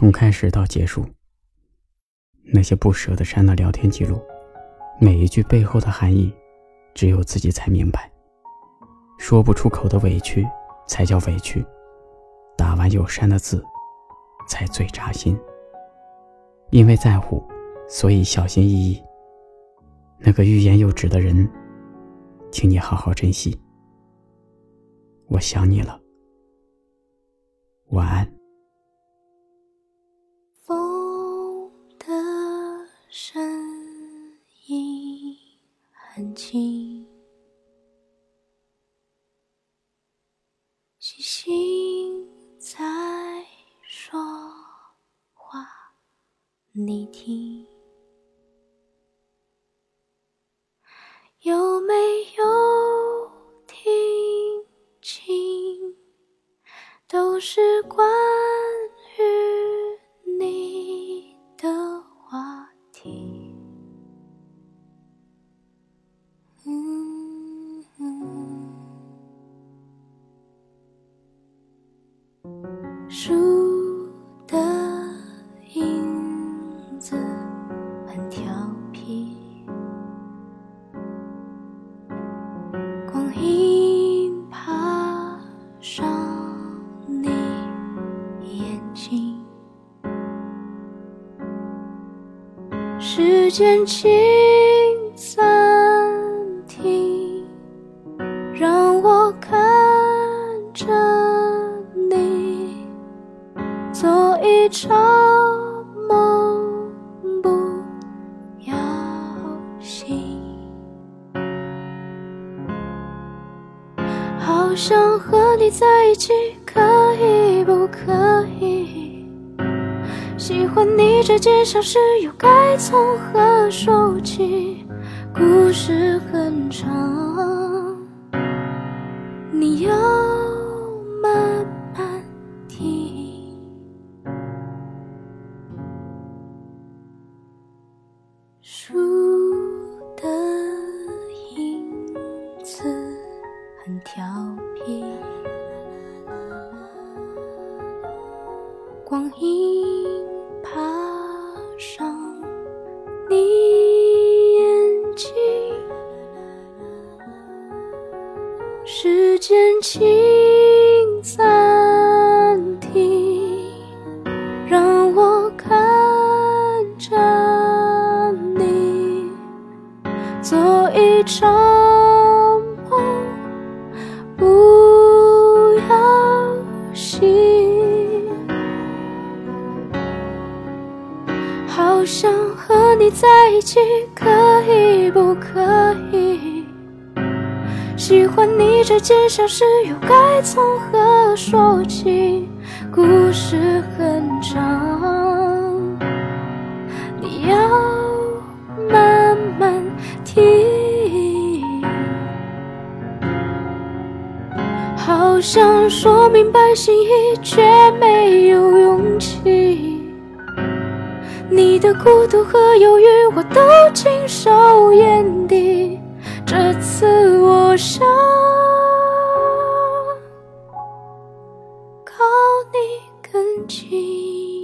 从开始到结束，那些不舍得删的聊天记录，每一句背后的含义，只有自己才明白。说不出口的委屈，才叫委屈；打完有删的字，才最扎心。因为在乎，所以小心翼翼。那个欲言又止的人，请你好好珍惜。我想你了，晚安。很轻，星星在说话，你听。有没有听清？都是关树的影子很调皮。光影爬上你眼睛时间请暂停，让我看着场梦，不要醒。好想和你在一起，可以不可以？喜欢你这件小事，又该从何说起？故事很长，你要很调皮，光阴爬上你眼睛。时间，请暂停，让我看着你做一场好想和你在一起，可以不可以？喜欢你这件小事，又该从何说起？故事很长，你要慢慢听。好想说明白心意，却没有勇气。你的孤独和忧郁，我都尽收眼底。这次我想靠你更近。